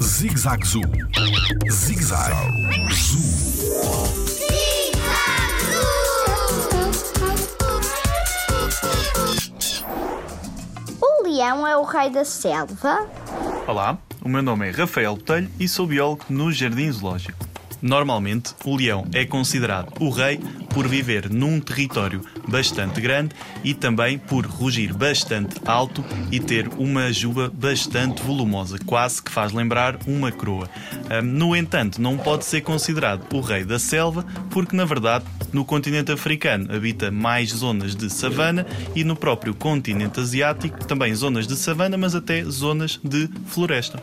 Zig-Zag Zoo. Zig-Zag Zoo. O leão é o rei da selva? Olá, o meu nome é Rafael Botelho e sou biólogo no Jardim Zoológico. Normalmente, o leão é considerado o rei por viver num território bastante grande e também por rugir bastante alto e ter uma juba bastante volumosa, quase que faz lembrar uma coroa. Hum, No entanto, não pode ser considerado o rei da selva, porque na verdade no continente africano habita mais zonas de savana e no próprio continente asiático também zonas de savana, mas até zonas de floresta.